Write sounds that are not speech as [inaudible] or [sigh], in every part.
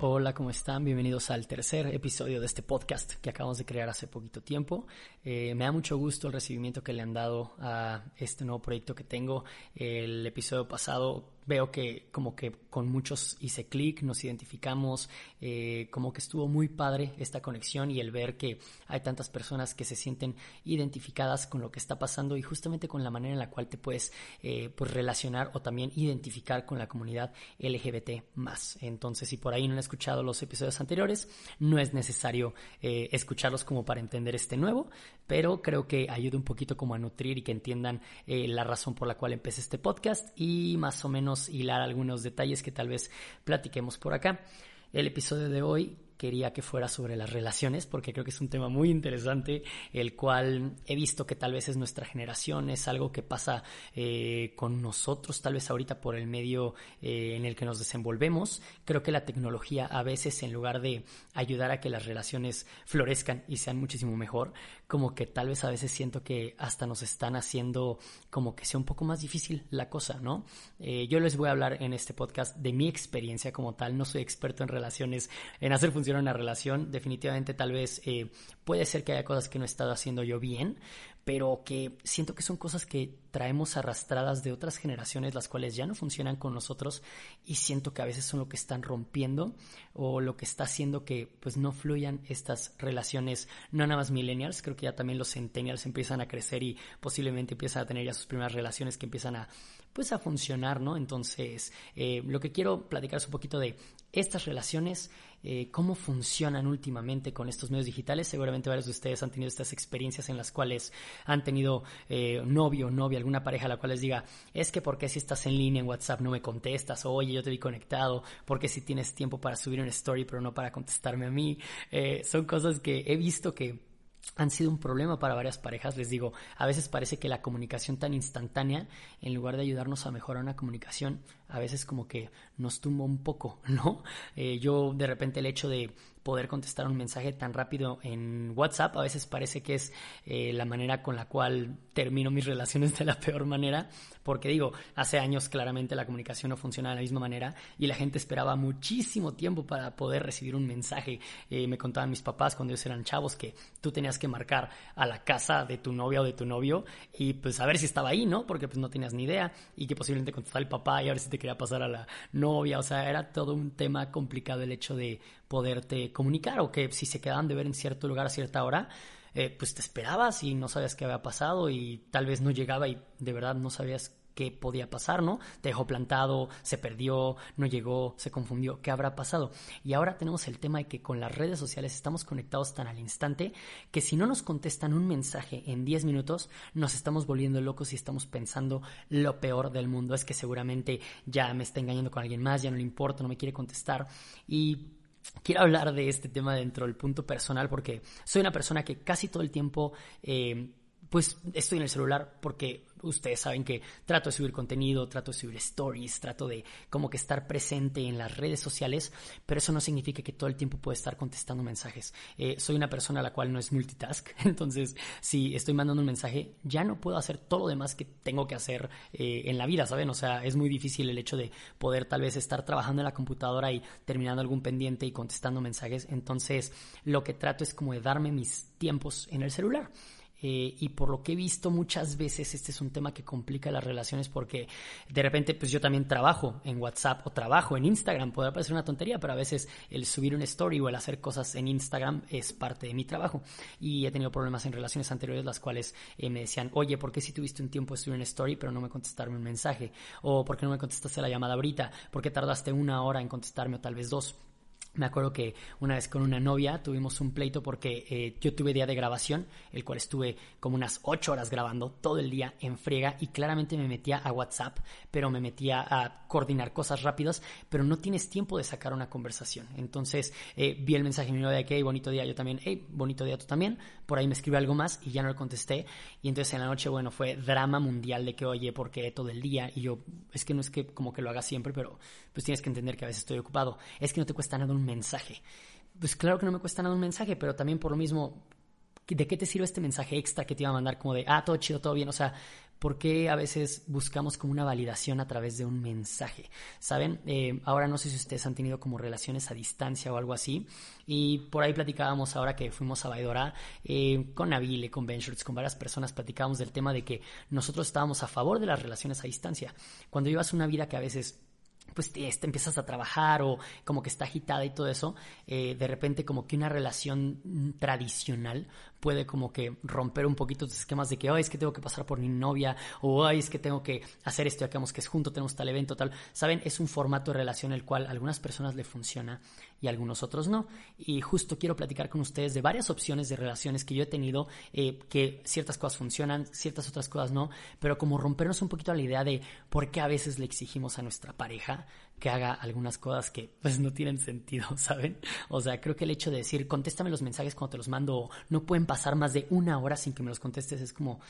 Hola, ¿cómo están? Bienvenidos al tercer episodio de este podcast que acabamos de crear hace poquito tiempo. Eh, me da mucho gusto el recibimiento que le han dado a este nuevo proyecto que tengo. El episodio pasado veo que como que con muchos hice clic, nos identificamos, eh, como que estuvo muy padre esta conexión y el ver que hay tantas personas que se sienten identificadas con lo que está pasando y justamente con la manera en la cual te puedes eh, pues relacionar o también identificar con la comunidad LGBT más. Entonces, si por ahí no han escuchado los episodios anteriores, no es necesario eh, escucharlos como para entender este nuevo, pero creo que ayuda un poquito como a nutrir y que entiendan la razón por la cual empecé este podcast y más o menos hilar algunos detalles que tal vez platiquemos por acá. El episodio de hoy quería que fuera sobre las relaciones, porque creo que es un tema muy interesante, el cual he visto que tal vez es nuestra generación, es algo que pasa eh, con nosotros, tal vez ahorita por el medio eh, en el que nos desenvolvemos. Creo que la tecnología a veces, en lugar de ayudar a que las relaciones florezcan y sean muchísimo mejor, como que tal vez a veces siento que hasta nos están haciendo como que sea un poco más difícil la cosa, ¿no? Eh, yo les voy a hablar en este podcast de mi experiencia como tal, no soy experto en relaciones, en hacer funcionar una relación, definitivamente tal vez eh, puede ser que haya cosas que no he estado haciendo yo bien, pero que siento que son cosas que traemos arrastradas de otras generaciones, las cuales ya no funcionan con nosotros y siento que a veces son lo que están rompiendo o lo que está haciendo que pues no fluyan estas relaciones, no nada más millennials, creo que ya también los centennials empiezan a crecer y posiblemente empiezan a tener ya sus primeras relaciones que empiezan a pues a funcionar, ¿no? Entonces, eh, lo que quiero platicar es un poquito de estas relaciones, eh, cómo funcionan últimamente con estos medios digitales. Seguramente varios de ustedes han tenido estas experiencias en las cuales han tenido eh, novio o novia, alguna pareja a la cual les diga, es que porque si estás en línea en WhatsApp no me contestas, oye, yo te vi conectado, porque si tienes tiempo para subir una story pero no para contestarme a mí. son cosas que he visto que han sido un problema para varias parejas. Les digo, a veces parece que la comunicación tan instantánea, en lugar de ayudarnos a mejorar una comunicación, a veces como que nos tumba un poco, [laughs] ¿no? Eh, yo de repente el hecho de poder contestar un mensaje tan rápido en WhatsApp a veces parece que es eh, la manera con la cual termino mis relaciones de la peor manera, porque digo, hace años claramente la comunicación no funciona de la misma manera y la gente esperaba muchísimo tiempo para poder recibir un mensaje. Eh, me contaban mis papás cuando ellos eran chavos que tú tenías que marcar a la casa de tu novia o de tu novio y pues a ver si estaba ahí, ¿no? Porque pues no tenías ni idea y que posiblemente contestaba el papá y a ver si te quería pasar a la novia, o sea, era todo un tema complicado el hecho de poderte comunicar o que si se quedaban de ver en cierto lugar a cierta hora, eh, pues te esperabas y no sabías qué había pasado y tal vez no llegaba y de verdad no sabías qué podía pasar, ¿no? Te dejó plantado, se perdió, no llegó, se confundió, ¿qué habrá pasado? Y ahora tenemos el tema de que con las redes sociales estamos conectados tan al instante que si no nos contestan un mensaje en 10 minutos, nos estamos volviendo locos y estamos pensando lo peor del mundo. Es que seguramente ya me está engañando con alguien más, ya no le importa, no me quiere contestar. Y quiero hablar de este tema dentro del punto personal porque soy una persona que casi todo el tiempo... Eh, pues estoy en el celular porque ustedes saben que trato de subir contenido, trato de subir stories, trato de como que estar presente en las redes sociales, pero eso no significa que todo el tiempo pueda estar contestando mensajes. Eh, soy una persona a la cual no es multitask, [laughs] entonces si estoy mandando un mensaje, ya no puedo hacer todo lo demás que tengo que hacer eh, en la vida, ¿saben? O sea, es muy difícil el hecho de poder tal vez estar trabajando en la computadora y terminando algún pendiente y contestando mensajes, entonces lo que trato es como de darme mis tiempos en el celular. Eh, y por lo que he visto muchas veces este es un tema que complica las relaciones porque de repente pues yo también trabajo en WhatsApp o trabajo en Instagram, puede parecer una tontería, pero a veces el subir un story o el hacer cosas en Instagram es parte de mi trabajo y he tenido problemas en relaciones anteriores las cuales eh, me decían, oye, ¿por qué si tuviste un tiempo de subir un story pero no me contestaron un mensaje? ¿O por qué no me contestaste la llamada ahorita? ¿Por qué tardaste una hora en contestarme o tal vez dos? Me acuerdo que una vez con una novia tuvimos un pleito porque eh, yo tuve día de grabación, el cual estuve como unas ocho horas grabando todo el día en friega y claramente me metía a WhatsApp, pero me metía a coordinar cosas rápidas, pero no tienes tiempo de sacar una conversación. Entonces eh, vi el mensaje novia de que, hey, bonito día, yo también, hey, bonito día tú también. Por ahí me escribió algo más y ya no le contesté. Y entonces en la noche, bueno, fue drama mundial de que, oye, porque todo el día y yo, es que no es que como que lo haga siempre, pero pues tienes que entender que a veces estoy ocupado. Es que no te cuesta nada un mensaje. Pues claro que no me cuesta nada un mensaje, pero también por lo mismo ¿de qué te sirve este mensaje extra que te iba a mandar como de, ah, todo chido, todo bien? O sea, ¿por qué a veces buscamos como una validación a través de un mensaje? ¿Saben? Eh, ahora no sé si ustedes han tenido como relaciones a distancia o algo así. Y por ahí platicábamos ahora que fuimos a Baidora eh, con Navile, con Ventures, con varias personas, platicábamos del tema de que nosotros estábamos a favor de las relaciones a distancia. Cuando llevas una vida que a veces pues te, empiezas a trabajar o como que está agitada y todo eso, eh, de repente como que una relación tradicional puede como que romper un poquito tus esquemas de que, ay, es que tengo que pasar por mi novia, o ay, es que tengo que hacer esto, ya que que es junto, tenemos tal evento, tal. Saben, es un formato de relación el cual a algunas personas le funciona y a algunos otros no. Y justo quiero platicar con ustedes de varias opciones de relaciones que yo he tenido, eh, que ciertas cosas funcionan, ciertas otras cosas no, pero como rompernos un poquito a la idea de por qué a veces le exigimos a nuestra pareja que haga algunas cosas que pues no tienen sentido, [laughs] ¿saben? O sea, creo que el hecho de decir, contéstame los mensajes cuando te los mando, no pueden pasar más de una hora sin que me los contestes, es como,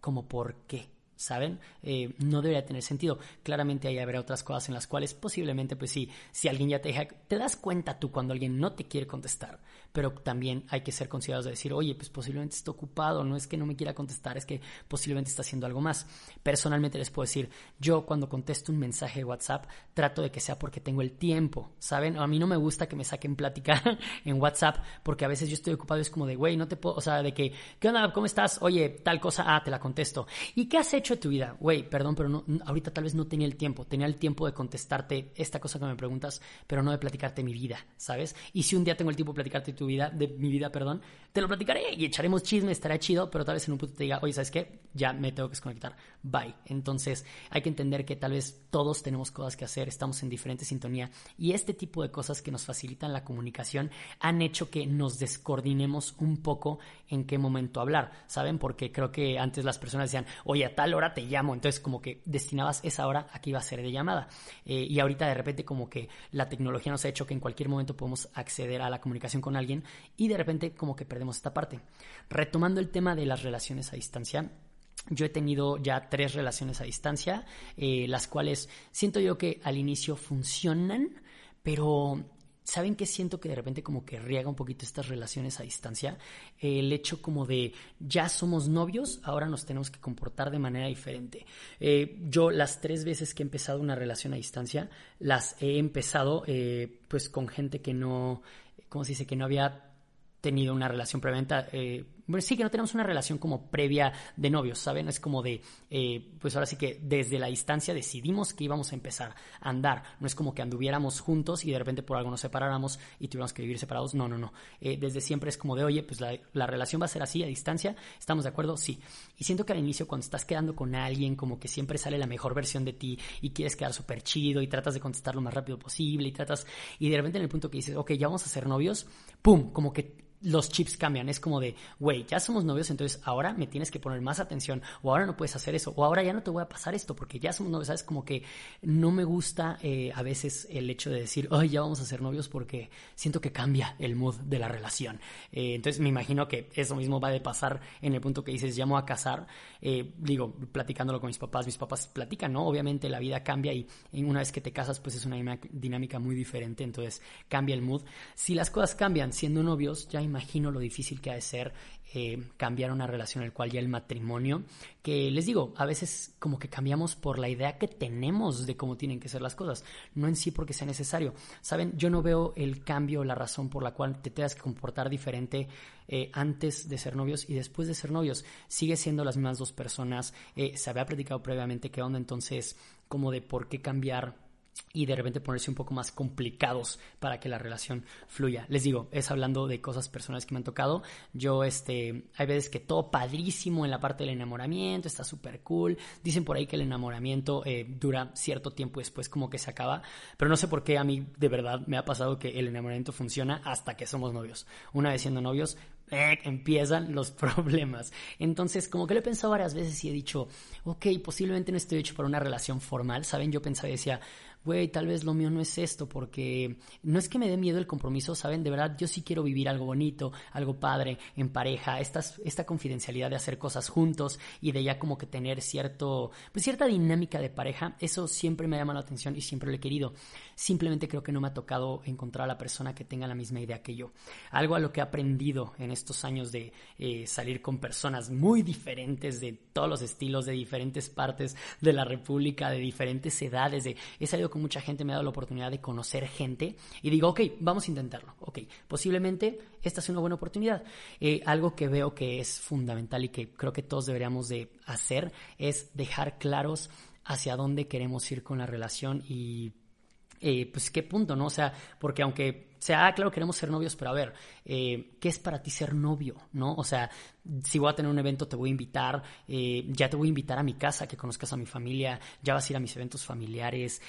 como, ¿por qué? ¿saben? Eh, no debería tener sentido. Claramente ahí habrá otras cosas en las cuales posiblemente, pues sí, si alguien ya te deja, te das cuenta tú cuando alguien no te quiere contestar, pero también hay que ser considerados de decir, oye, pues posiblemente está ocupado, no es que no me quiera contestar, es que posiblemente está haciendo algo más. Personalmente les puedo decir, yo cuando contesto un mensaje de WhatsApp, trato de que sea porque tengo el tiempo, ¿saben? A mí no me gusta que me saquen plática [laughs] en WhatsApp, porque a veces yo estoy ocupado, es como de, güey, no te puedo, o sea, de que, ¿qué onda? ¿Cómo estás? Oye, tal cosa, ah, te la contesto. ¿Y qué has hecho de tu vida? Güey, perdón, pero no, ahorita tal vez no tenía el tiempo, tenía el tiempo de contestarte esta cosa que me preguntas, pero no de platicarte mi vida, ¿sabes? Y si un día tengo el tiempo de platicarte tu vida, de mi vida, perdón, te lo platicaré y echaremos chisme, estará chido, pero tal vez en un punto te diga, oye, ¿sabes qué? Ya me tengo que desconectar. Bye. Entonces hay que entender que tal vez todos tenemos cosas que hacer, estamos en diferente sintonía y este tipo de cosas que nos facilitan la comunicación han hecho que nos descoordinemos un poco en qué momento hablar, ¿saben? Porque creo que antes las personas decían, oye, a tal hora te llamo, entonces como que destinabas esa hora a que iba a ser de llamada. Eh, y ahorita de repente como que la tecnología nos ha hecho que en cualquier momento podemos acceder a la comunicación con alguien y de repente como que perdemos esta parte. Retomando el tema de las relaciones a distancia, yo he tenido ya tres relaciones a distancia, eh, las cuales siento yo que al inicio funcionan, pero ¿saben qué siento que de repente como que riega un poquito estas relaciones a distancia? el hecho como de ya somos novios, ahora nos tenemos que comportar de manera diferente. Eh, yo las tres veces que he empezado una relación a distancia, las he empezado eh, pues con gente que no, ¿cómo se dice? Que no había tenido una relación previamente eh, bueno, sí que no tenemos una relación como previa de novios, ¿saben? Es como de, eh, pues ahora sí que desde la distancia decidimos que íbamos a empezar a andar. No es como que anduviéramos juntos y de repente por algo nos separáramos y tuviéramos que vivir separados. No, no, no. Eh, desde siempre es como de, oye, pues la, la, relación va a ser así a distancia. ¿Estamos de acuerdo? Sí. Y siento que al inicio cuando estás quedando con alguien, como que siempre sale la mejor versión de ti y quieres quedar súper chido y tratas de contestar lo más rápido posible y tratas, y de repente en el punto que dices, ok, ya vamos a ser novios, ¡pum! Como que los chips cambian. Es como de, güey, ya somos novios, entonces ahora me tienes que poner más atención, o ahora no puedes hacer eso, o ahora ya no te voy a pasar esto, porque ya somos novios, ¿sabes? Como que no me gusta eh, a veces el hecho de decir, ay, ya vamos a ser novios, porque siento que cambia el mood de la relación. Eh, entonces me imagino que eso mismo va a pasar en el punto que dices, llamo a casar. Eh, digo, platicándolo con mis papás, mis papás platican, ¿no? Obviamente la vida cambia y una vez que te casas, pues es una dinámica muy diferente, entonces cambia el mood. Si las cosas cambian siendo novios, ya lo difícil que ha de ser eh, cambiar una relación en la cual ya el matrimonio, que les digo, a veces como que cambiamos por la idea que tenemos de cómo tienen que ser las cosas, no en sí porque sea necesario. Saben, yo no veo el cambio, la razón por la cual te tengas que comportar diferente eh, antes de ser novios y después de ser novios. Sigue siendo las mismas dos personas, eh, se había platicado previamente qué onda, entonces como de por qué cambiar y de repente ponerse un poco más complicados para que la relación fluya. Les digo, es hablando de cosas personales que me han tocado. Yo, este, hay veces que todo padrísimo en la parte del enamoramiento, está súper cool. Dicen por ahí que el enamoramiento eh, dura cierto tiempo y después como que se acaba, pero no sé por qué a mí de verdad me ha pasado que el enamoramiento funciona hasta que somos novios. Una vez siendo novios, eh, empiezan los [laughs] problemas. Entonces, como que lo he pensado varias veces y he dicho, ok, posiblemente no estoy hecho para una relación formal, ¿saben? Yo pensaba y decía, güey, tal vez lo mío no es esto, porque no es que me dé miedo el compromiso, ¿saben? De verdad, yo sí quiero vivir algo bonito, algo padre, en pareja, esta, esta confidencialidad de hacer cosas juntos y de ya como que tener cierto, pues cierta dinámica de pareja, eso siempre me ha llamado la atención y siempre lo he querido. Simplemente creo que no me ha tocado encontrar a la persona que tenga la misma idea que yo. Algo a lo que he aprendido en estos años de eh, salir con personas muy diferentes, de todos los estilos, de diferentes partes de la República, de diferentes edades, de, he salido con mucha gente, me ha dado la oportunidad de conocer gente y digo, ok, vamos a intentarlo, ok, posiblemente esta es una buena oportunidad. Eh, algo que veo que es fundamental y que creo que todos deberíamos de hacer es dejar claros hacia dónde queremos ir con la relación y eh, pues qué punto, ¿no? O sea, porque aunque sea, ah, claro, queremos ser novios, pero a ver, eh, ¿qué es para ti ser novio, no? O sea, si voy a tener un evento, te voy a invitar, eh, ya te voy a invitar a mi casa, que conozcas a mi familia, ya vas a ir a mis eventos familiares,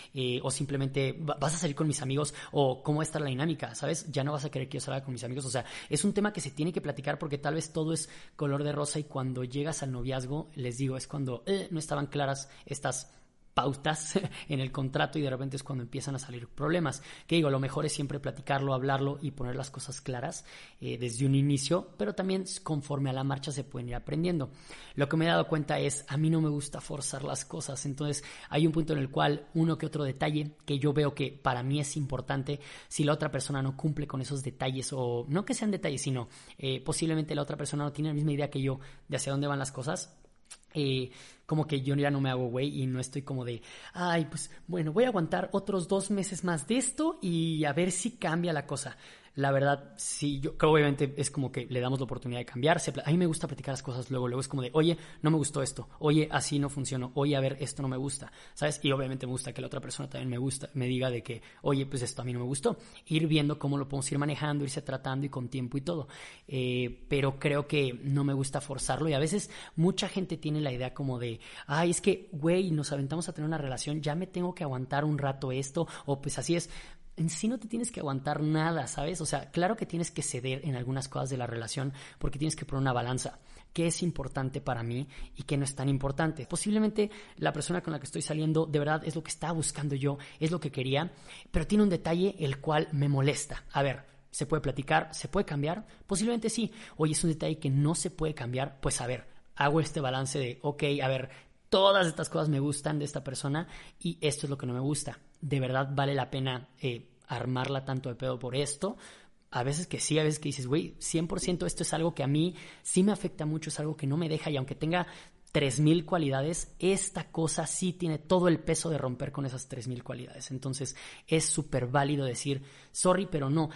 o simplemente vas a salir con mis amigos, o cómo está la dinámica, ¿sabes? Ya no vas a querer que yo salga con mis amigos, o sea, es un tema que se tiene que platicar porque tal vez todo es color de rosa y cuando llegas al noviazgo, les digo, es cuando no estaban claras estas pautas [laughs] en el contrato y de repente es cuando empiezan a salir problemas. Que digo, lo mejor es siempre platicarlo, hablarlo y poner las cosas claras eh, desde un inicio, pero también conforme a la marcha se pueden ir aprendiendo. Lo que me he dado cuenta es, a mí no me gusta forzar las cosas, entonces hay un punto en el cual uno que otro detalle que yo veo que para mí es importante, si la otra persona no cumple con esos detalles o no que sean detalles, sino eh, posiblemente la otra persona no tiene la misma idea que yo de hacia dónde van las cosas, eh, como que yo ya no me hago güey y no estoy como de, ay, pues bueno, voy a aguantar otros dos meses más de esto y a ver si cambia la cosa la verdad, sí, yo creo obviamente es como que le damos la oportunidad de cambiarse. A mí me gusta platicar las cosas luego, luego es como de, oye, no me gustó esto, oye, así no funcionó, oye, a ver, esto no me gusta, ¿sabes? Y obviamente me gusta que la otra persona también me gusta, me diga de que, oye, pues esto a mí no me gustó. Ir viendo cómo lo podemos ir manejando, irse tratando y con tiempo y todo. Eh, pero creo que no me gusta forzarlo y a veces mucha gente tiene la idea como de, ay, es que, güey, nos aventamos a tener una relación, ya me tengo que aguantar un rato esto, o pues así es en sí no te tienes que aguantar nada, ¿sabes? O sea, claro que tienes que ceder en algunas cosas de la relación porque tienes que poner una balanza. ¿Qué es importante para mí y qué no es tan importante? Posiblemente la persona con la que estoy saliendo de verdad es lo que estaba buscando yo, es lo que quería, pero tiene un detalle el cual me molesta. A ver, ¿se puede platicar? ¿Se puede cambiar? Posiblemente sí. Oye, es un detalle que no se puede cambiar. Pues a ver, hago este balance de, ok, a ver, todas estas cosas me gustan de esta persona y esto es lo que no me gusta de verdad vale la pena eh, armarla tanto de pedo por esto. A veces que sí, a veces que dices, güey, 100% esto es algo que a mí sí me afecta mucho, es algo que no me deja y aunque tenga 3.000 cualidades, esta cosa sí tiene todo el peso de romper con esas 3.000 cualidades. Entonces es súper válido decir, sorry, pero no.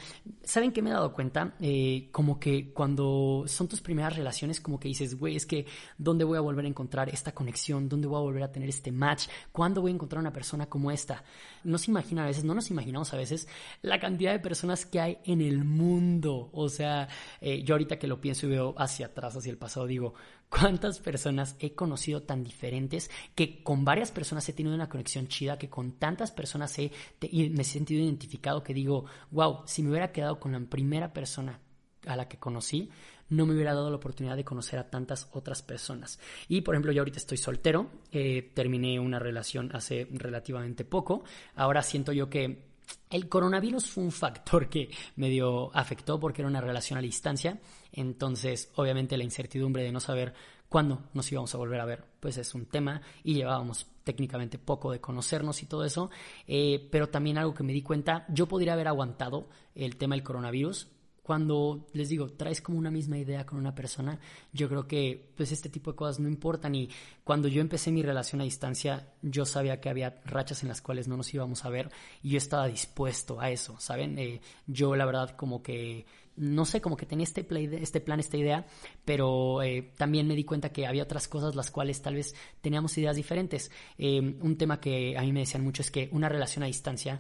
¿Saben qué me he dado cuenta? Eh, como que cuando son tus primeras relaciones, como que dices, güey, es que ¿dónde voy a volver a encontrar esta conexión? ¿Dónde voy a volver a tener este match? ¿Cuándo voy a encontrar una persona como esta? No se imagina a veces, no nos imaginamos a veces la cantidad de personas que hay en el mundo. O sea, eh, yo ahorita que lo pienso y veo hacia atrás, hacia el pasado, digo, cuántas personas he conocido tan diferentes que con varias personas he tenido una conexión chida, que con tantas personas he, me he sentido identificado que digo, wow, si me hubiera quedado con la primera persona a la que conocí, no me hubiera dado la oportunidad de conocer a tantas otras personas. Y por ejemplo, yo ahorita estoy soltero, eh, terminé una relación hace relativamente poco, ahora siento yo que el coronavirus fue un factor que medio afectó porque era una relación a distancia, entonces obviamente la incertidumbre de no saber cuándo nos íbamos a volver a ver, pues es un tema y llevábamos técnicamente poco de conocernos y todo eso, eh, pero también algo que me di cuenta, yo podría haber aguantado el tema del coronavirus, cuando les digo, traes como una misma idea con una persona, yo creo que pues este tipo de cosas no importan y cuando yo empecé mi relación a distancia, yo sabía que había rachas en las cuales no nos íbamos a ver y yo estaba dispuesto a eso, ¿saben? Eh, yo la verdad como que no sé, como que tenía este, play, este plan, esta idea, pero eh, también me di cuenta que había otras cosas las cuales tal vez teníamos ideas diferentes. Eh, un tema que a mí me decían mucho es que una relación a distancia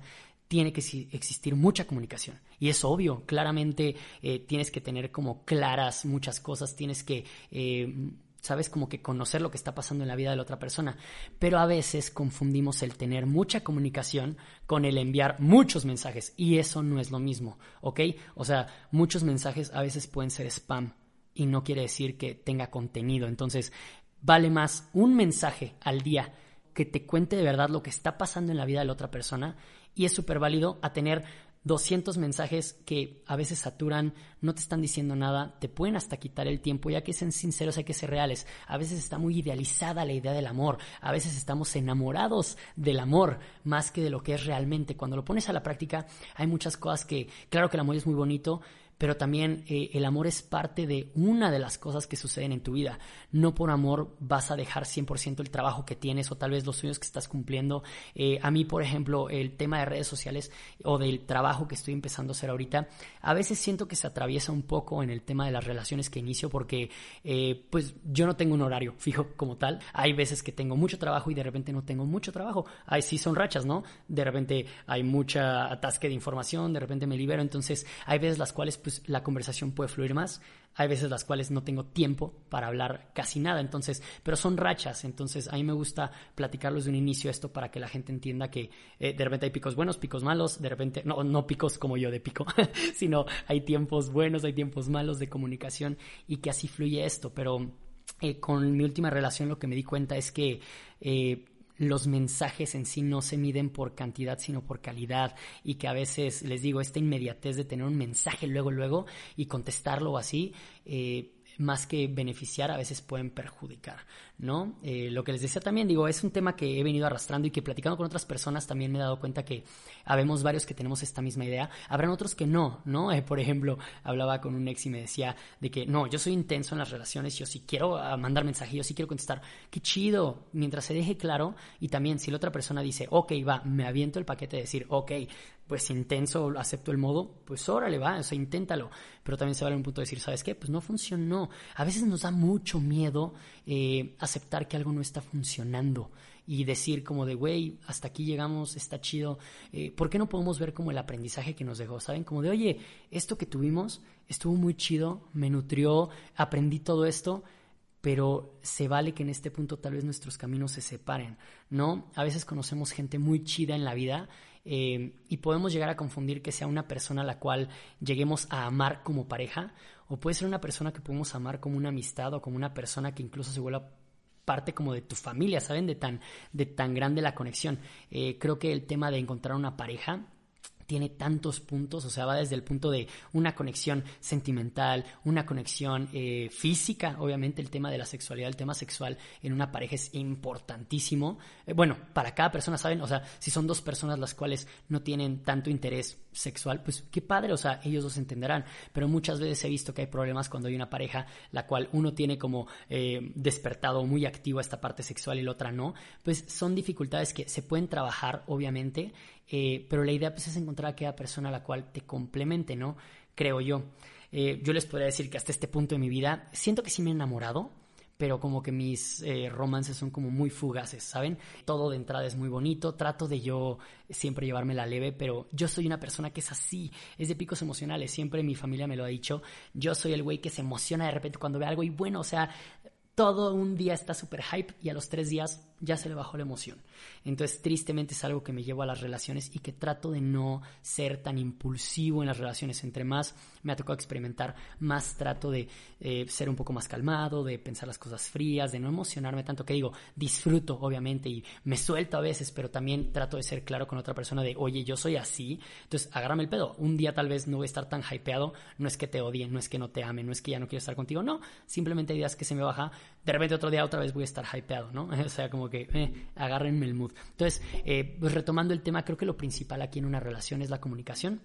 tiene que existir mucha comunicación. Y es obvio, claramente eh, tienes que tener como claras muchas cosas, tienes que, eh, sabes, como que conocer lo que está pasando en la vida de la otra persona. Pero a veces confundimos el tener mucha comunicación con el enviar muchos mensajes. Y eso no es lo mismo, ¿ok? O sea, muchos mensajes a veces pueden ser spam y no quiere decir que tenga contenido. Entonces, vale más un mensaje al día que te cuente de verdad lo que está pasando en la vida de la otra persona y es súper válido a tener 200 mensajes que a veces saturan, no te están diciendo nada, te pueden hasta quitar el tiempo, ya que sean sinceros, hay que ser reales. A veces está muy idealizada la idea del amor, a veces estamos enamorados del amor más que de lo que es realmente. Cuando lo pones a la práctica, hay muchas cosas que, claro que el amor es muy bonito, pero también eh, el amor es parte de una de las cosas que suceden en tu vida. No por amor vas a dejar 100% el trabajo que tienes o tal vez los sueños que estás cumpliendo. Eh, a mí, por ejemplo, el tema de redes sociales o del trabajo que estoy empezando a hacer ahorita, a veces siento que se atraviesa un poco en el tema de las relaciones que inicio porque eh, pues yo no tengo un horario fijo como tal. Hay veces que tengo mucho trabajo y de repente no tengo mucho trabajo. Ahí sí son rachas, ¿no? De repente hay mucha atasque de información, de repente me libero. Entonces hay veces las cuales pues, pues, la conversación puede fluir más. Hay veces las cuales no tengo tiempo para hablar casi nada, entonces, pero son rachas, entonces a mí me gusta platicarlos de un inicio esto para que la gente entienda que eh, de repente hay picos buenos, picos malos, de repente, no, no picos como yo de pico, [laughs] sino hay tiempos buenos, hay tiempos malos de comunicación y que así fluye esto, pero eh, con mi última relación lo que me di cuenta es que eh, los mensajes en sí no se miden por cantidad, sino por calidad y que a veces, les digo, esta inmediatez de tener un mensaje luego, luego y contestarlo así, eh, más que beneficiar, a veces pueden perjudicar, ¿no? Eh, lo que les decía también, digo, es un tema que he venido arrastrando y que platicando con otras personas también me he dado cuenta que habemos varios que tenemos esta misma idea, habrán otros que no, ¿no? Eh, por ejemplo, hablaba con un ex y me decía de que no, yo soy intenso en las relaciones, yo sí quiero ah, mandar mensajes, yo sí quiero contestar, qué chido, mientras se deje claro y también si la otra persona dice, ok, va, me aviento el paquete de decir, ok, pues intenso, acepto el modo, pues órale, va, o sea, inténtalo. Pero también se vale un punto de decir, ¿sabes qué? Pues no funcionó. A veces nos da mucho miedo eh, aceptar que algo no está funcionando y decir como de, güey, hasta aquí llegamos, está chido. Eh, ¿Por qué no podemos ver como el aprendizaje que nos dejó? ¿Saben? Como de, oye, esto que tuvimos estuvo muy chido, me nutrió, aprendí todo esto pero se vale que en este punto tal vez nuestros caminos se separen, ¿no? A veces conocemos gente muy chida en la vida eh, y podemos llegar a confundir que sea una persona a la cual lleguemos a amar como pareja o puede ser una persona que podemos amar como una amistad o como una persona que incluso se vuelva parte como de tu familia, ¿saben? De tan, de tan grande la conexión. Eh, creo que el tema de encontrar una pareja tiene tantos puntos, o sea, va desde el punto de una conexión sentimental, una conexión eh, física, obviamente el tema de la sexualidad, el tema sexual en una pareja es importantísimo. Eh, bueno, para cada persona, ¿saben? O sea, si son dos personas las cuales no tienen tanto interés sexual, pues qué padre, o sea, ellos los entenderán, pero muchas veces he visto que hay problemas cuando hay una pareja la cual uno tiene como eh, despertado muy activo esta parte sexual y la otra no, pues son dificultades que se pueden trabajar, obviamente, eh, pero la idea pues, es encontrar a aquella persona a la cual te complemente, ¿no? Creo yo. Eh, yo les podría decir que hasta este punto de mi vida siento que sí me he enamorado, pero como que mis eh, romances son como muy fugaces, ¿saben? Todo de entrada es muy bonito, trato de yo siempre llevarme la leve, pero yo soy una persona que es así, es de picos emocionales, siempre mi familia me lo ha dicho, yo soy el güey que se emociona de repente cuando ve algo y bueno, o sea, todo un día está súper hype y a los tres días ya se le bajó la emoción. Entonces, tristemente es algo que me llevo a las relaciones y que trato de no ser tan impulsivo en las relaciones. Entre más me ha tocado experimentar, más trato de eh, ser un poco más calmado, de pensar las cosas frías, de no emocionarme tanto, que digo, disfruto obviamente y me suelto a veces, pero también trato de ser claro con otra persona de, oye, yo soy así, entonces agárrame el pedo. Un día tal vez no voy a estar tan hypeado, no es que te odien, no es que no te amen, no es que ya no quiero estar contigo, no, simplemente hay días que se me baja, de repente otro día otra vez voy a estar hypeado, ¿no? [laughs] o sea, como que eh, agárrenme el mood. Entonces, eh, pues retomando el tema, creo que lo principal aquí en una relación es la comunicación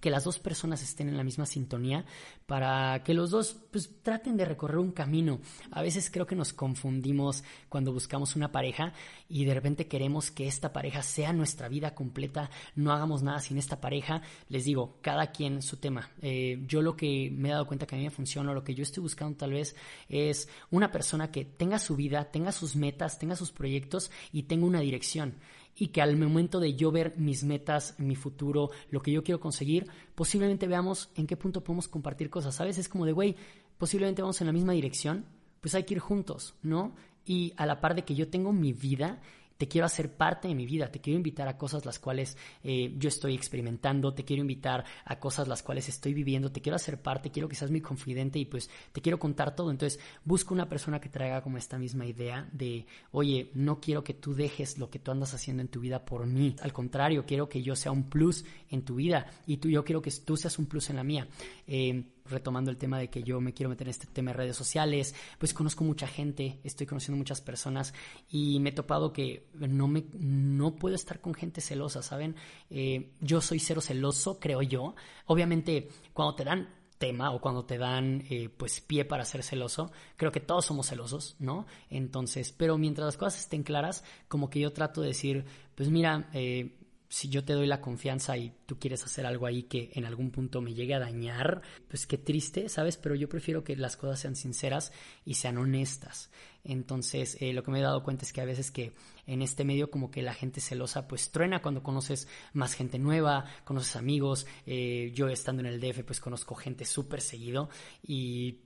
que las dos personas estén en la misma sintonía para que los dos pues traten de recorrer un camino. A veces creo que nos confundimos cuando buscamos una pareja y de repente queremos que esta pareja sea nuestra vida completa, no hagamos nada sin esta pareja. Les digo, cada quien su tema. Eh, yo lo que me he dado cuenta que a mí me funciona, lo que yo estoy buscando tal vez es una persona que tenga su vida, tenga sus metas, tenga sus proyectos y tenga una dirección y que al momento de yo ver mis metas, mi futuro, lo que yo quiero conseguir, posiblemente veamos en qué punto podemos compartir cosas, ¿sabes? Es como de, güey, posiblemente vamos en la misma dirección, pues hay que ir juntos, ¿no? Y a la par de que yo tengo mi vida, te quiero hacer parte de mi vida, te quiero invitar a cosas las cuales eh, yo estoy experimentando, te quiero invitar a cosas las cuales estoy viviendo, te quiero hacer parte, quiero que seas mi confidente y pues te quiero contar todo. Entonces, busco una persona que traiga como esta misma idea de, oye, no quiero que tú dejes lo que tú andas haciendo en tu vida por mí. Al contrario, quiero que yo sea un plus en tu vida y tú, yo quiero que tú seas un plus en la mía. Eh, retomando el tema de que yo me quiero meter en este tema de redes sociales, pues conozco mucha gente, estoy conociendo muchas personas y me he topado que no, me, no puedo estar con gente celosa, ¿saben? Eh, yo soy cero celoso, creo yo. Obviamente, cuando te dan tema o cuando te dan eh, pues pie para ser celoso, creo que todos somos celosos, ¿no? Entonces, pero mientras las cosas estén claras, como que yo trato de decir, pues mira, eh, si yo te doy la confianza y tú quieres hacer algo ahí que en algún punto me llegue a dañar, pues qué triste, ¿sabes? Pero yo prefiero que las cosas sean sinceras y sean honestas. Entonces, eh, lo que me he dado cuenta es que a veces que en este medio como que la gente celosa pues truena cuando conoces más gente nueva, conoces amigos. Eh, yo estando en el DF pues conozco gente súper seguido y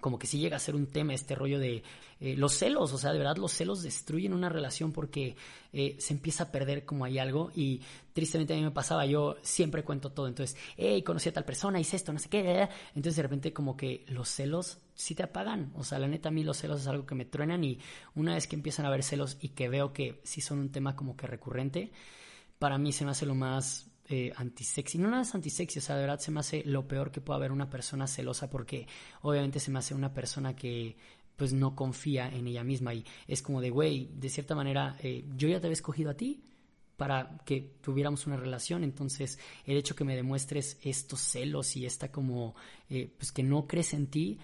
como que sí llega a ser un tema este rollo de eh, los celos, o sea, de verdad los celos destruyen una relación porque eh, se empieza a perder como hay algo y tristemente a mí me pasaba, yo siempre cuento todo, entonces, hey, conocí a tal persona, hice esto, no sé qué, entonces de repente como que los celos sí te apagan, o sea, la neta a mí los celos es algo que me truenan y una vez que empiezan a haber celos y que veo que sí son un tema como que recurrente, para mí se me hace lo más eh, antisexy. No nada es antisexy, o sea, de verdad se me hace lo peor que pueda haber una persona celosa porque obviamente se me hace una persona que pues no confía en ella misma y es como de, güey, de cierta manera, eh, yo ya te había escogido a ti para que tuviéramos una relación, entonces el hecho que me demuestres estos celos y esta como, eh, pues que no crees en ti,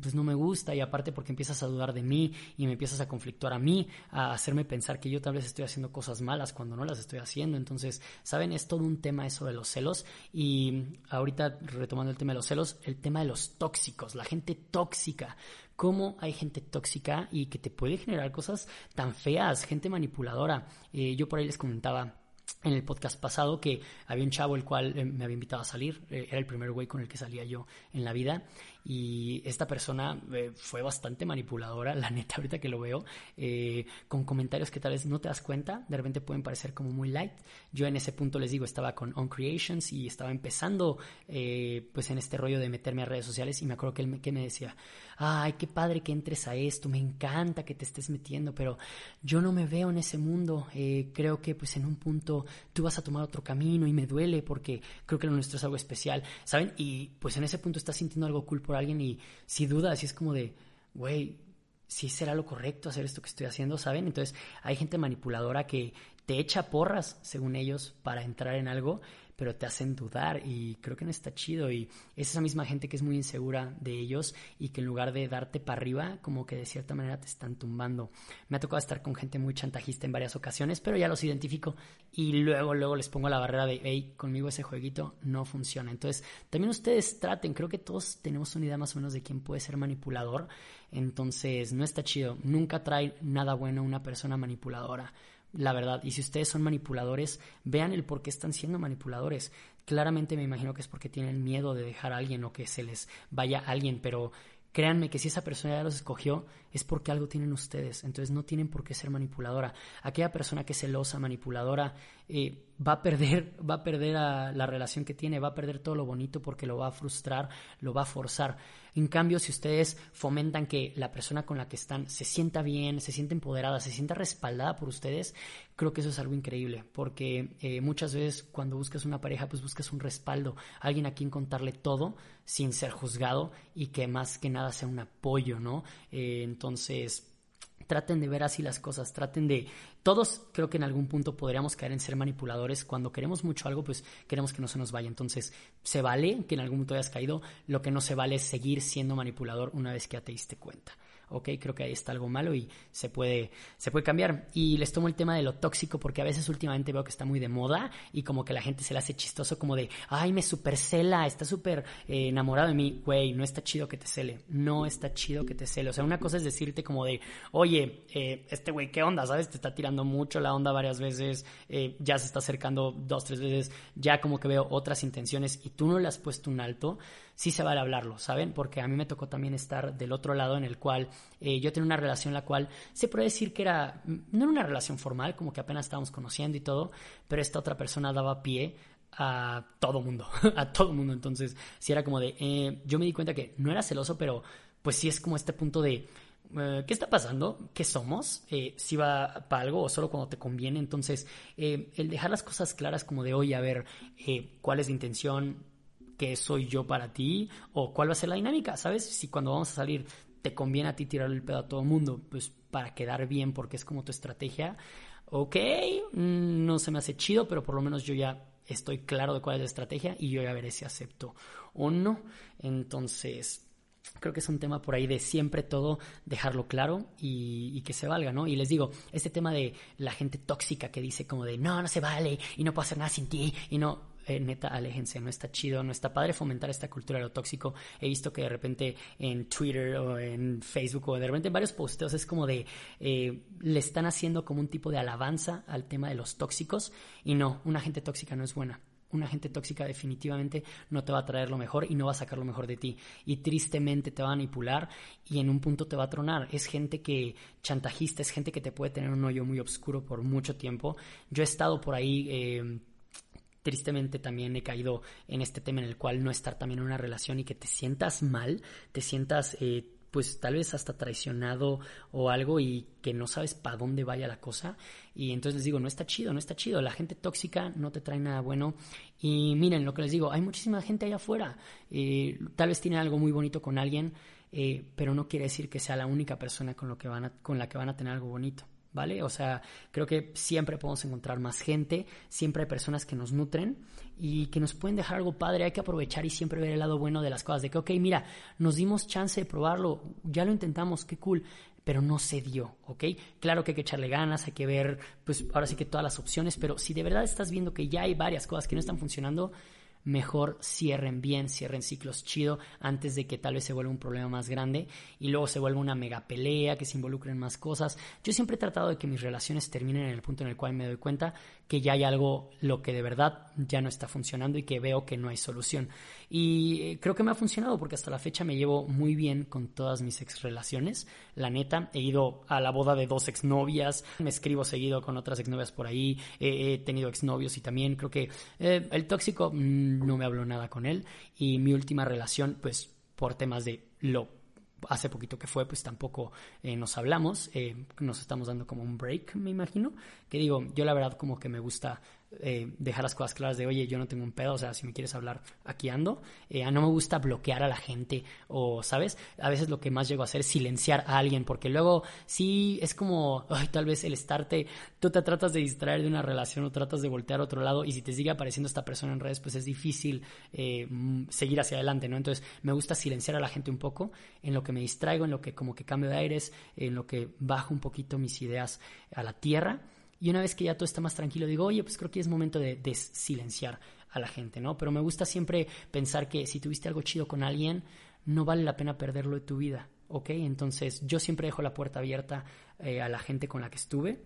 pues no me gusta y aparte porque empiezas a dudar de mí y me empiezas a conflictuar a mí, a hacerme pensar que yo tal vez estoy haciendo cosas malas cuando no las estoy haciendo. Entonces, ¿saben? Es todo un tema eso de los celos y ahorita retomando el tema de los celos, el tema de los tóxicos, la gente tóxica. ¿Cómo hay gente tóxica y que te puede generar cosas tan feas, gente manipuladora? Eh, yo por ahí les comentaba en el podcast pasado que había un chavo el cual eh, me había invitado a salir, eh, era el primer güey con el que salía yo en la vida y esta persona eh, fue bastante manipuladora, [laughs] la neta, ahorita que lo veo, eh, con comentarios que tal vez no te das cuenta, de repente pueden parecer como muy light. Yo en ese punto les digo, estaba con On Creations y estaba empezando eh, pues en este rollo de meterme a redes sociales y me acuerdo que él me, que me decía, ay, qué padre que entres a esto, me encanta que te estés metiendo, pero yo no me veo en ese mundo, creo que pues en un punto tú vas a tomar otro camino y me duele porque creo que lo nuestro es algo especial, ¿saben? Y pues en ese punto estás sintiendo algo cool alguien y si dudas, si es como de, güey, si será lo correcto hacer esto que estoy haciendo, ¿saben? Entonces hay gente manipuladora que te echa porras, según ellos, para entrar en algo pero te hacen dudar y creo que no está chido y es esa misma gente que es muy insegura de ellos y que en lugar de darte para arriba, como que de cierta manera te están tumbando. Me ha tocado estar con gente muy chantajista en varias ocasiones, pero ya los identifico y luego, luego les pongo la barrera de, hey, conmigo ese jueguito no funciona. Entonces, también ustedes traten, creo que todos tenemos una idea más o menos de quién puede ser manipulador, entonces no está chido, nunca trae nada bueno una persona manipuladora la verdad. Y si ustedes son manipuladores, vean el por qué están siendo manipuladores. Claramente me imagino que es porque tienen miedo de dejar a alguien o que se les vaya alguien, pero créanme que si esa persona ya los escogió es porque algo tienen ustedes, entonces no tienen por qué ser manipuladora. Aquella persona que es celosa, manipuladora, eh, va a perder, [laughs] va a perder la relación que tiene, va a perder todo lo bonito porque lo va a frustrar, lo va a forzar. En cambio, si ustedes fomentan que la persona con la que están se sienta bien, se sienta empoderada, se sienta respaldada por ustedes, creo que eso es algo increíble, porque eh, muchas veces cuando buscas una pareja, pues buscas un respaldo, alguien a quien contarle todo sin ser juzgado y que más que nada sea un apoyo, ¿no? Eh, entonces, traten de ver así las cosas, traten de... Todos creo que en algún punto podríamos caer en ser manipuladores. Cuando queremos mucho algo, pues queremos que no se nos vaya. Entonces, se vale que en algún punto hayas caído. Lo que no se vale es seguir siendo manipulador una vez que ya te diste cuenta ok, creo que ahí está algo malo y se puede, se puede cambiar. Y les tomo el tema de lo tóxico porque a veces últimamente veo que está muy de moda y como que la gente se le hace chistoso como de, ay, me supercela, está súper eh, enamorado de mí. Güey, no está chido que te cele, no está chido que te cele. O sea, una cosa es decirte como de, oye, eh, este güey, ¿qué onda? ¿Sabes? Te está tirando mucho la onda varias veces, eh, ya se está acercando dos, tres veces, ya como que veo otras intenciones y tú no le has puesto un alto sí se vale hablarlo, ¿saben? Porque a mí me tocó también estar del otro lado en el cual eh, yo tenía una relación la cual se puede decir que era, no era una relación formal, como que apenas estábamos conociendo y todo, pero esta otra persona daba pie a todo mundo, [laughs] a todo mundo. Entonces, si era como de, eh, yo me di cuenta que no era celoso, pero pues sí es como este punto de, eh, ¿qué está pasando? ¿Qué somos? ¿Si va para algo o solo cuando te conviene? Entonces, el dejar las cosas claras como de, hoy a ver, ¿cuál es la intención? ¿Qué soy yo para ti? ¿O cuál va a ser la dinámica? ¿Sabes? Si cuando vamos a salir te conviene a ti tirarle el pedo a todo el mundo, pues para quedar bien porque es como tu estrategia, ok, mm, no se me hace chido, pero por lo menos yo ya estoy claro de cuál es la estrategia y yo ya veré si acepto o no. Entonces, creo que es un tema por ahí de siempre todo dejarlo claro y, que se valga, ¿no? Y les digo, este tema de la gente tóxica que dice como de no, no se vale y no puedo hacer nada sin ti y no, eh, neta, aléjense, no está chido, no está padre fomentar esta cultura de lo tóxico. He visto que de repente en Twitter o en Facebook o de repente en varios posteos es como de, eh, le están haciendo como un tipo de alabanza al tema de los tóxicos y no, una gente tóxica no es buena una gente tóxica definitivamente no te va a traer lo mejor y no va a sacar lo mejor de ti. Y tristemente te va a manipular y en un punto te va a tronar. Es gente que chantajista, es gente que te puede tener un hoyo muy oscuro por mucho tiempo. Yo he estado por ahí... Eh, tristemente también he caído en este tema en el cual no estar también en una relación y que te sientas mal, te sientas eh, pues tal vez hasta traicionado o algo y que no sabes para dónde vaya la cosa. Y entonces les digo, no está chido, no está chido. La gente tóxica no te trae nada bueno. Y miren lo que les digo, hay muchísima gente allá afuera. Eh, tal vez tiene algo muy bonito con alguien, eh, pero no quiere decir que sea la única persona con, lo que van con la que van a tener algo bonito. ¿Vale? O sea, creo que siempre podemos encontrar más gente, siempre hay personas que nos nutren y que nos pueden dejar algo padre, hay que aprovechar y siempre ver el lado bueno de las cosas, de que, ok, mira, nos dimos chance de probarlo, ya lo intentamos, qué cool, pero no se dio, ¿ok? Claro que hay que echarle ganas, hay que ver, pues ahora sí que todas las opciones, pero si de verdad estás viendo que ya hay varias cosas que no están funcionando, mejor cierren bien, cierren ciclos chido antes de que tal vez se vuelva un problema más grande y luego se vuelva una mega pelea, que se involucren más cosas. Yo siempre he tratado de que mis relaciones terminen en el punto en el cual me doy cuenta que ya hay algo lo que de verdad ya no está funcionando y que veo que no hay solución. Y eh, creo que me ha funcionado porque hasta la fecha me llevo muy bien con todas mis ex relaciones. La neta, he ido a la boda de dos exnovias, me escribo seguido con otras exnovias por ahí, he tenido exnovios y también creo que eh, el tóxico mm, no me habló nada con él y mi última relación, pues por temas de lo hace poquito que fue, pues tampoco eh, nos hablamos, nos estamos dando como un break, me imagino, que digo, yo la verdad como que me gusta eh, dejar las cosas claras de, oye, yo no tengo un pedo, o sea, si me quieres hablar, aquí ando. Eh, no me gusta bloquear a la gente o, ¿sabes? A veces lo que más llego a hacer es silenciar a alguien, porque luego sí es como, tal vez el estarte, tú te tratas de distraer de una relación o tratas de voltear a otro lado y si te sigue apareciendo esta persona en redes, pues es difícil eh, seguir hacia adelante, ¿no? Entonces me gusta silenciar a la gente un poco en lo que me distraigo, en lo que como que cambio de aires, en lo que bajo un poquito mis ideas a la tierra y una vez que ya todo está más tranquilo, digo, oye, pues creo que es momento de, silenciar a la gente, ¿no? Pero me gusta siempre pensar que si tuviste algo chido con alguien, no vale la pena perderlo de tu vida, ¿ok? Entonces yo siempre dejo la puerta abierta eh, a la gente con la que estuve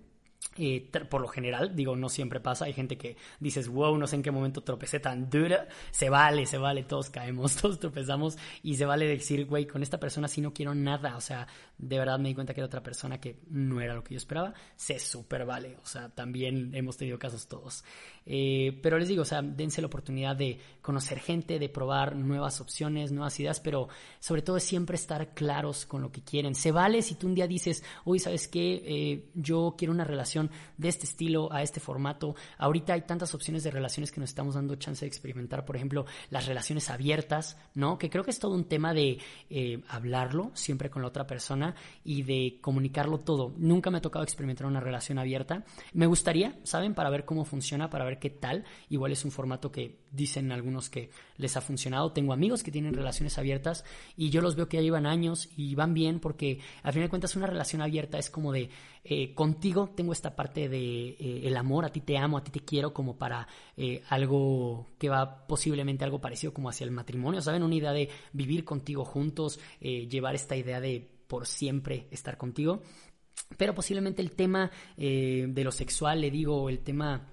por lo general, digo, no siempre pasa. Hay gente que dices, wow, no sé en qué momento tropecé tan dura. Se vale, se vale, todos caemos, [laughs] todos tropezamos. Y se vale decir, güey, con esta persona sí no quiero nada. O sea, de verdad me di cuenta que era otra persona que no era lo que yo esperaba. Se súper vale. O sea, también hemos tenido casos todos. Eh, pero les digo, o sea, dense la oportunidad de conocer gente, de probar nuevas opciones, nuevas ideas, pero sobre todo siempre estar claros con lo que quieren. Se vale si tú un día dices, uy, ¿sabes qué? Eh, yo quiero una relación de este estilo a este formato. Ahorita hay tantas opciones de relaciones que nos estamos dando chance de experimentar, por ejemplo, las relaciones abiertas, ¿no? Que creo que es todo un tema de eh, hablarlo siempre con la otra persona y de comunicarlo todo. Nunca me ha tocado experimentar una relación abierta. Me gustaría, ¿saben? Para ver cómo funciona, para ver qué tal. Igual es un formato que dicen algunos que les ha funcionado. Tengo amigos que tienen relaciones abiertas y yo los veo que ya llevan años y van bien porque al final de cuentas una relación abierta es como de eh, contigo tengo esta parte de eh, el amor, a ti te amo, a ti te quiero como para eh, algo que va posiblemente algo parecido como hacia el matrimonio, ¿saben? Una idea de vivir contigo juntos, llevar esta idea de por siempre estar contigo. Pero posiblemente el tema de lo sexual, le digo, el tema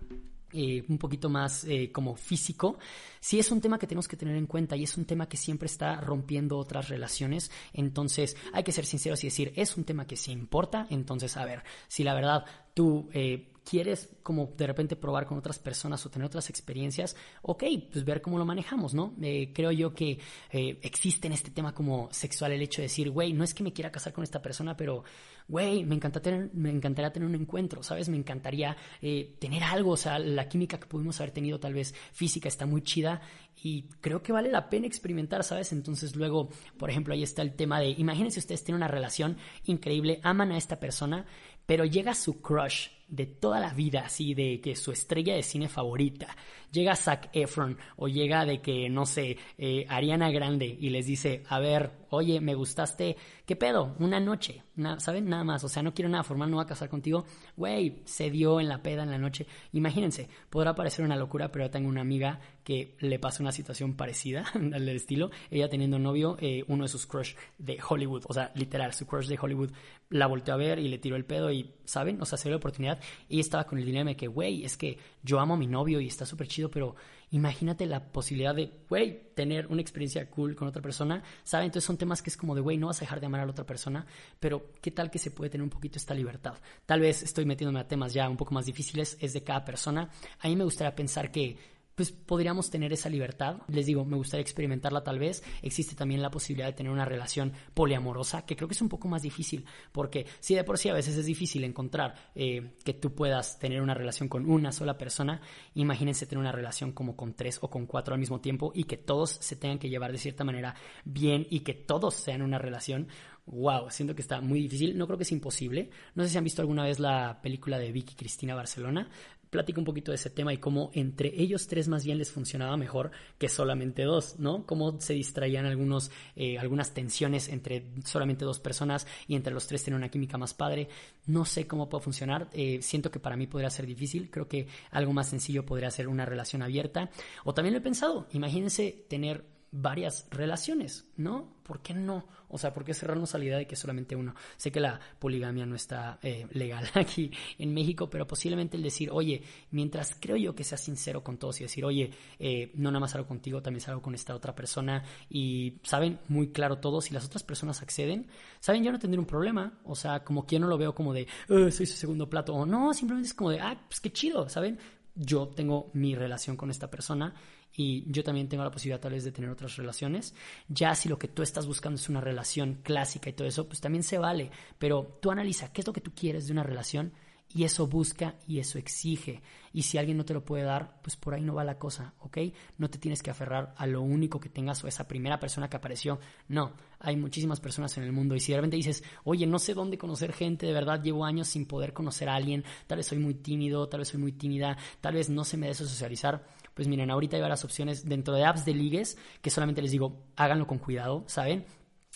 eh, un poquito más eh, como físico, sí es un tema que tenemos que tener en cuenta y es un tema que siempre está rompiendo otras relaciones. Entonces hay que ser sinceros y decir, es un tema que sí importa. Entonces, a ver, si la verdad tú eh, quieres como de repente probar con otras personas o tener otras experiencias, ok, pues ver cómo lo manejamos, ¿no? Eh, creo yo que eh, existe en este tema como sexual el hecho de decir, güey, no es que me quiera casar con esta persona, pero, güey, me, encanta me encantaría tener un encuentro, ¿sabes? Me encantaría eh, tener algo, o sea, la química que pudimos haber tenido tal vez física está muy chida y creo que vale la pena experimentar, ¿sabes? Entonces luego, por ejemplo, ahí está el tema de, imagínense ustedes tienen una relación increíble, aman a esta persona, pero llega su crush de toda la vida, así de que su estrella de cine favorita, llega Zac Efron o llega de que, no sé, eh, Ariana Grande y les dice, a ver, oye, me gustaste, ¿qué pedo? Una noche, ¿saben? Nada más, o sea, no quiero nada formal, no voy a casar contigo, güey, se dio en la peda en la noche. Imagínense, podrá parecer una locura, pero yo tengo una amiga que le pasa una situación parecida [laughs] al estilo, ella teniendo novio, eh, uno de sus crush de Hollywood, o sea, literal, su crush de Hollywood la volteó a ver y le tiró el pedo y, ¿saben? O sea, se dio la oportunidad y estaba con el dilema de que, güey, es que yo amo a mi novio y está súper chido, pero imagínate la posibilidad de, güey, tener una experiencia cool con otra persona, ¿saben? Entonces son temas que es como de, güey, no vas a dejar de amar a la otra persona, pero ¿qué tal que se puede tener un poquito esta libertad? Tal vez estoy metiéndome a temas ya un poco más difíciles, es de cada persona. A mí me gustaría pensar que pues podríamos tener esa libertad. Les digo, me gustaría experimentarla tal vez. Existe también la posibilidad de tener una relación poliamorosa, que creo que es un poco más difícil, porque si de por sí a veces es difícil encontrar eh, que tú puedas tener una relación con una sola persona, imagínense tener una relación como con tres o con cuatro al mismo tiempo y que todos se tengan que llevar de cierta manera bien y que todos sean una relación. Wow, siento que está muy difícil. No creo que es imposible. No sé si han visto alguna vez la película de Vicky Cristina Barcelona, platica un poquito de ese tema y cómo entre ellos tres más bien les funcionaba mejor que solamente dos, ¿no? Cómo se distraían algunos, eh, algunas tensiones entre solamente dos personas y entre los tres tener una química más padre. No sé cómo puede funcionar. Eh, siento que para mí podría ser difícil. Creo que algo más sencillo podría ser una relación abierta. O también lo he pensado. Imagínense tener varias relaciones, ¿no? ¿Por qué no? O sea, ¿por qué cerrarnos a la idea de que solamente uno? Sé que la poligamia no está eh, legal [laughs] aquí en México, pero posiblemente el decir, oye, mientras creo yo que sea sincero con todos y decir, oye, eh, no nada más salgo contigo, también salgo con esta otra persona y saben muy claro todos, si las otras personas acceden, saben, yo no tendré un problema, o sea, como que yo no lo veo como de, soy su segundo plato, o no, simplemente es como de, ah, pues qué chido, ¿saben? Yo tengo mi relación con esta persona y yo también tengo la posibilidad tal vez de tener otras relaciones. Ya si lo que tú estás buscando es una relación clásica y todo eso, pues también se vale, pero tú analiza qué es lo que tú quieres de una relación y eso busca y eso exige. Y si alguien no te lo puede dar, pues por ahí no va la cosa, ¿ok? No te tienes que aferrar a lo único que tengas o esa primera persona que apareció. No, hay muchísimas personas en el mundo y si de repente dices, oye, no sé dónde conocer gente, de verdad llevo años sin poder conocer a alguien, tal vez soy muy tímido, tal vez soy muy tímida, tal vez no se me dé socializar, pues miren, ahorita hay varias opciones dentro de apps de ligues que solamente les digo, háganlo con cuidado, ¿saben?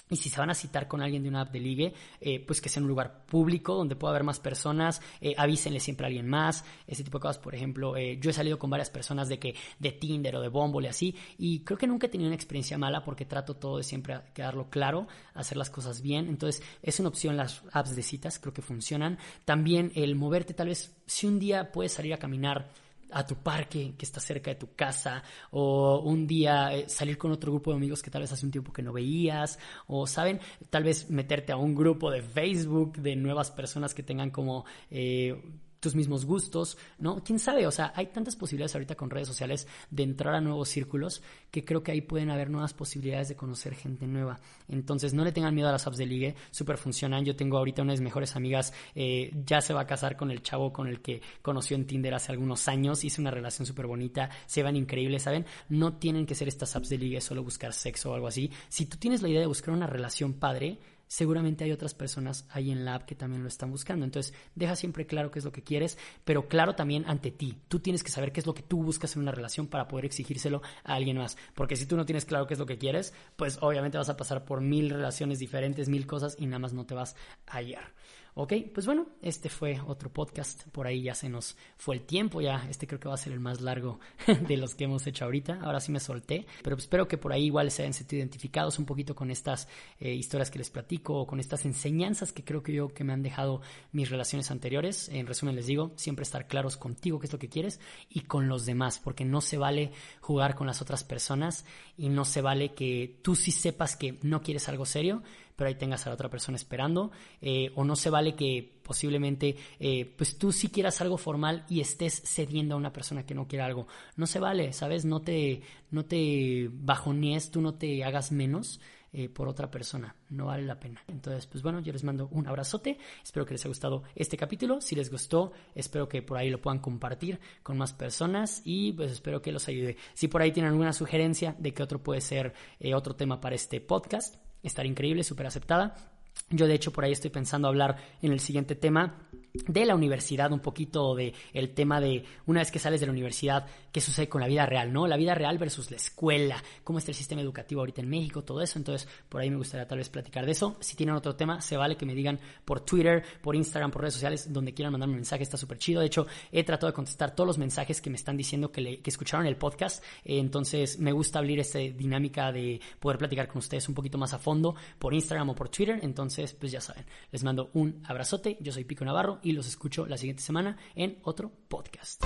Y si se van a citar con alguien de una app de ligue, eh, pues que sea en un lugar público donde pueda haber más personas, eh, avísenle siempre a alguien más, ese tipo de cosas. Por ejemplo, eh, yo he salido con varias personas de que de Tinder o de Bumble así, y creo que nunca he tenido una experiencia mala porque trato todo de siempre quedarlo claro, hacer las cosas bien. Entonces, es una opción las apps de citas, creo que funcionan. También el moverte, tal vez, si un día puedes salir a caminar a tu parque que está cerca de tu casa o un día eh, salir con otro grupo de amigos que tal vez hace un tiempo que no veías o saben tal vez meterte a un grupo de Facebook de nuevas personas que tengan como eh, tus mismos gustos, ¿no? ¿Quién sabe? O sea, hay tantas posibilidades ahorita con redes sociales de entrar a nuevos círculos que creo que ahí pueden haber nuevas posibilidades de conocer gente nueva. Entonces, no le tengan miedo a las apps de ligue, súper funcionan. Yo tengo ahorita una de mis mejores amigas, eh, ya se va a casar con el chavo con el que conoció en Tinder hace algunos años, hice una relación súper bonita, se van increíbles, ¿saben? No tienen que ser estas apps de ligue solo buscar sexo o algo así. Si tú tienes la idea de buscar una relación padre, seguramente hay otras personas ahí en la app que también lo están buscando. Entonces, deja siempre claro qué es lo que quieres, pero claro también ante ti. Tú tienes que saber qué es lo que tú buscas en una relación para poder exigírselo a alguien más. Porque si tú no tienes claro qué es lo que quieres, pues obviamente vas a pasar por mil relaciones diferentes, mil cosas y nada más no te vas a hallar. Ok, pues bueno, este fue otro podcast. Por ahí ya se nos fue el tiempo, ya este creo que va a ser el más largo [laughs] de los que hemos hecho ahorita. Ahora sí me solté, pero espero que por ahí igual se hayan sentido identificados un poquito con estas eh, historias que les platico o con estas enseñanzas que creo que yo que me han dejado mis relaciones anteriores. En resumen les digo, siempre estar claros contigo qué es lo que quieres y con los demás, porque no se vale jugar con las otras personas y no se vale que tú sí sepas que no quieres algo serio pero ahí tengas a la otra persona esperando, eh, o no se vale que posiblemente eh, pues tú sí quieras algo formal y estés cediendo a una persona que no quiere algo. No se vale, ¿sabes? No te, no te bajonees, tú no te hagas menos. Eh, por otra persona. No vale la pena. Entonces, pues bueno, yo les mando un abrazote. Espero que les haya gustado este capítulo. Si les gustó, espero que por ahí lo puedan compartir con más personas y pues espero que los ayude. Si por ahí tienen alguna sugerencia de que otro puede ser otro tema para este podcast, estar increíble, súper aceptada. Yo de hecho por ahí estoy pensando hablar en el siguiente tema de la universidad, un poquito de el tema de una vez que sales de la universidad, qué sucede con la vida real, ¿no? La vida real versus la escuela, cómo está el sistema educativo ahorita en México, todo eso. Entonces, por ahí me gustaría tal vez platicar de eso. Si tienen otro tema, se vale que me digan por Twitter, por Instagram, por redes sociales, donde quieran mandarme un mensaje, está súper chido. De hecho, he tratado de contestar todos los mensajes que me están diciendo que, que escucharon el podcast. entonces, me gusta abrir esta dinámica de poder platicar con ustedes un poquito más a fondo por Instagram o por Twitter. Entonces, pues ya saben, les mando un abrazote. Yo soy Pico Navarro y los escucho la siguiente semana en otro podcast.